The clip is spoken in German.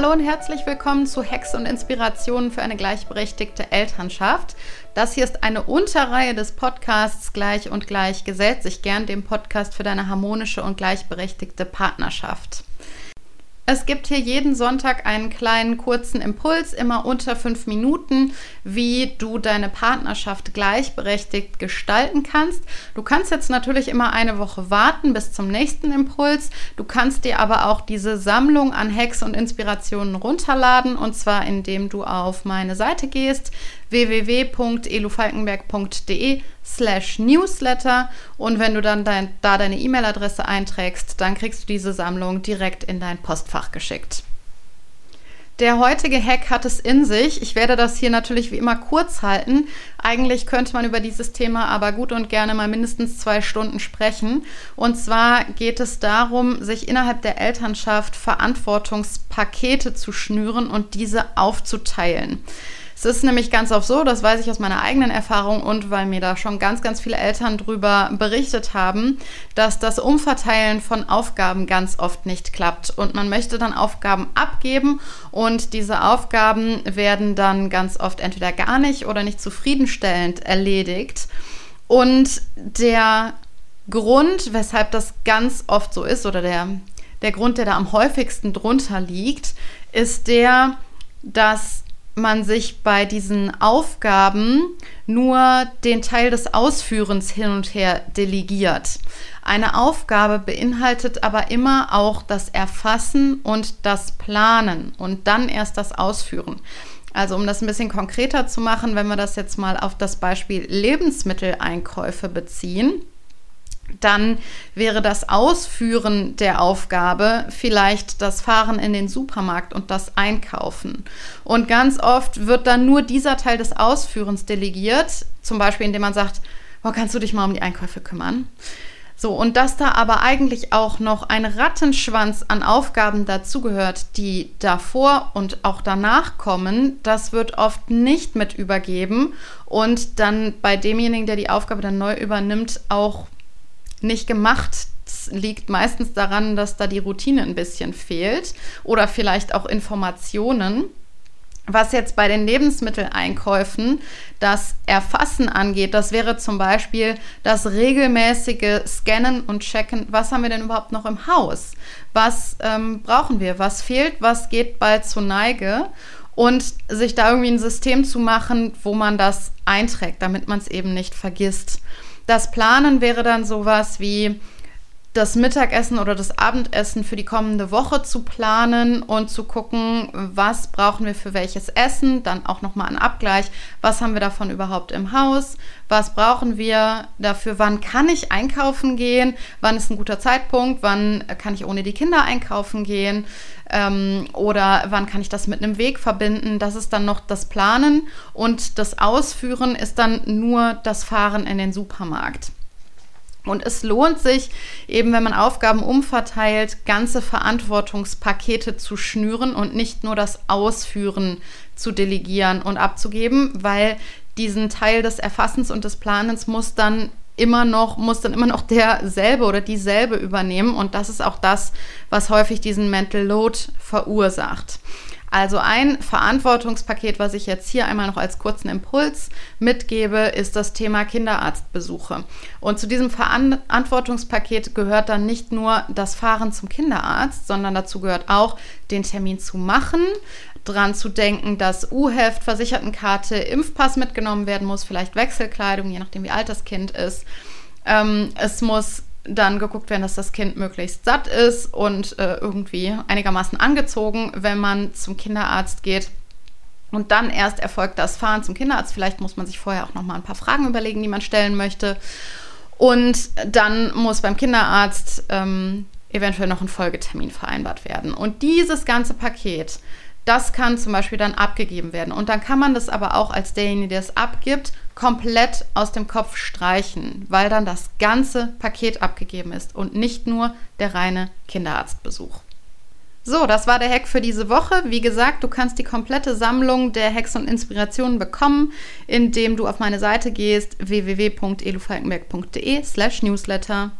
Hallo und herzlich willkommen zu Hex und Inspirationen für eine gleichberechtigte Elternschaft. Das hier ist eine Unterreihe des Podcasts Gleich und Gleich gesetzt. Ich gern dem Podcast für deine harmonische und gleichberechtigte Partnerschaft. Es gibt hier jeden Sonntag einen kleinen kurzen Impuls, immer unter fünf Minuten, wie du deine Partnerschaft gleichberechtigt gestalten kannst. Du kannst jetzt natürlich immer eine Woche warten bis zum nächsten Impuls. Du kannst dir aber auch diese Sammlung an Hacks und Inspirationen runterladen und zwar indem du auf meine Seite gehst www.elufalkenberg.de slash newsletter und wenn du dann dein, da deine E-Mail-Adresse einträgst, dann kriegst du diese Sammlung direkt in dein Postfach geschickt. Der heutige Hack hat es in sich. Ich werde das hier natürlich wie immer kurz halten. Eigentlich könnte man über dieses Thema aber gut und gerne mal mindestens zwei Stunden sprechen. Und zwar geht es darum, sich innerhalb der Elternschaft Verantwortungspakete zu schnüren und diese aufzuteilen. Es ist nämlich ganz oft so, das weiß ich aus meiner eigenen Erfahrung und weil mir da schon ganz, ganz viele Eltern drüber berichtet haben, dass das Umverteilen von Aufgaben ganz oft nicht klappt. Und man möchte dann Aufgaben abgeben und diese Aufgaben werden dann ganz oft entweder gar nicht oder nicht zufriedenstellend erledigt. Und der Grund, weshalb das ganz oft so ist, oder der, der Grund, der da am häufigsten drunter liegt, ist der, dass man sich bei diesen Aufgaben nur den Teil des Ausführens hin und her delegiert. Eine Aufgabe beinhaltet aber immer auch das Erfassen und das Planen und dann erst das Ausführen. Also um das ein bisschen konkreter zu machen, wenn wir das jetzt mal auf das Beispiel Lebensmitteleinkäufe beziehen, dann wäre das Ausführen der Aufgabe vielleicht das Fahren in den Supermarkt und das Einkaufen. Und ganz oft wird dann nur dieser Teil des Ausführens delegiert, zum Beispiel indem man sagt, oh, kannst du dich mal um die Einkäufe kümmern? So, und dass da aber eigentlich auch noch ein Rattenschwanz an Aufgaben dazugehört, die davor und auch danach kommen, das wird oft nicht mit übergeben und dann bei demjenigen, der die Aufgabe dann neu übernimmt, auch nicht gemacht. Das liegt meistens daran, dass da die Routine ein bisschen fehlt oder vielleicht auch Informationen. Was jetzt bei den Lebensmitteleinkäufen das Erfassen angeht, das wäre zum Beispiel das regelmäßige Scannen und Checken, was haben wir denn überhaupt noch im Haus? Was ähm, brauchen wir? Was fehlt? Was geht bald zur Neige? Und sich da irgendwie ein System zu machen, wo man das einträgt, damit man es eben nicht vergisst. Das Planen wäre dann sowas wie das Mittagessen oder das Abendessen für die kommende Woche zu planen und zu gucken, was brauchen wir für welches Essen, dann auch nochmal ein Abgleich, was haben wir davon überhaupt im Haus, was brauchen wir dafür, wann kann ich einkaufen gehen, wann ist ein guter Zeitpunkt, wann kann ich ohne die Kinder einkaufen gehen? Ähm, oder wann kann ich das mit einem Weg verbinden. Das ist dann noch das Planen und das Ausführen ist dann nur das Fahren in den Supermarkt. Und es lohnt sich eben, wenn man Aufgaben umverteilt, ganze Verantwortungspakete zu schnüren und nicht nur das Ausführen zu delegieren und abzugeben, weil diesen Teil des Erfassens und des Planens muss dann immer noch, muss dann immer noch derselbe oder dieselbe übernehmen. Und das ist auch das, was häufig diesen Mental Load verursacht. Also ein Verantwortungspaket, was ich jetzt hier einmal noch als kurzen Impuls mitgebe, ist das Thema Kinderarztbesuche. Und zu diesem Verantwortungspaket gehört dann nicht nur das Fahren zum Kinderarzt, sondern dazu gehört auch, den Termin zu machen, dran zu denken, dass U-Heft, Versichertenkarte, Impfpass mitgenommen werden muss, vielleicht Wechselkleidung, je nachdem wie alt das Kind ist. Ähm, es muss dann geguckt werden, dass das Kind möglichst satt ist und äh, irgendwie einigermaßen angezogen, wenn man zum Kinderarzt geht. Und dann erst erfolgt das Fahren zum Kinderarzt. Vielleicht muss man sich vorher auch noch mal ein paar Fragen überlegen, die man stellen möchte. Und dann muss beim Kinderarzt ähm, eventuell noch ein Folgetermin vereinbart werden. Und dieses ganze Paket das kann zum Beispiel dann abgegeben werden. Und dann kann man das aber auch als derjenige, der es abgibt, komplett aus dem Kopf streichen, weil dann das ganze Paket abgegeben ist und nicht nur der reine Kinderarztbesuch. So, das war der Hack für diese Woche. Wie gesagt, du kannst die komplette Sammlung der Hacks und Inspirationen bekommen, indem du auf meine Seite gehst www.elufalkenberg.de slash newsletter.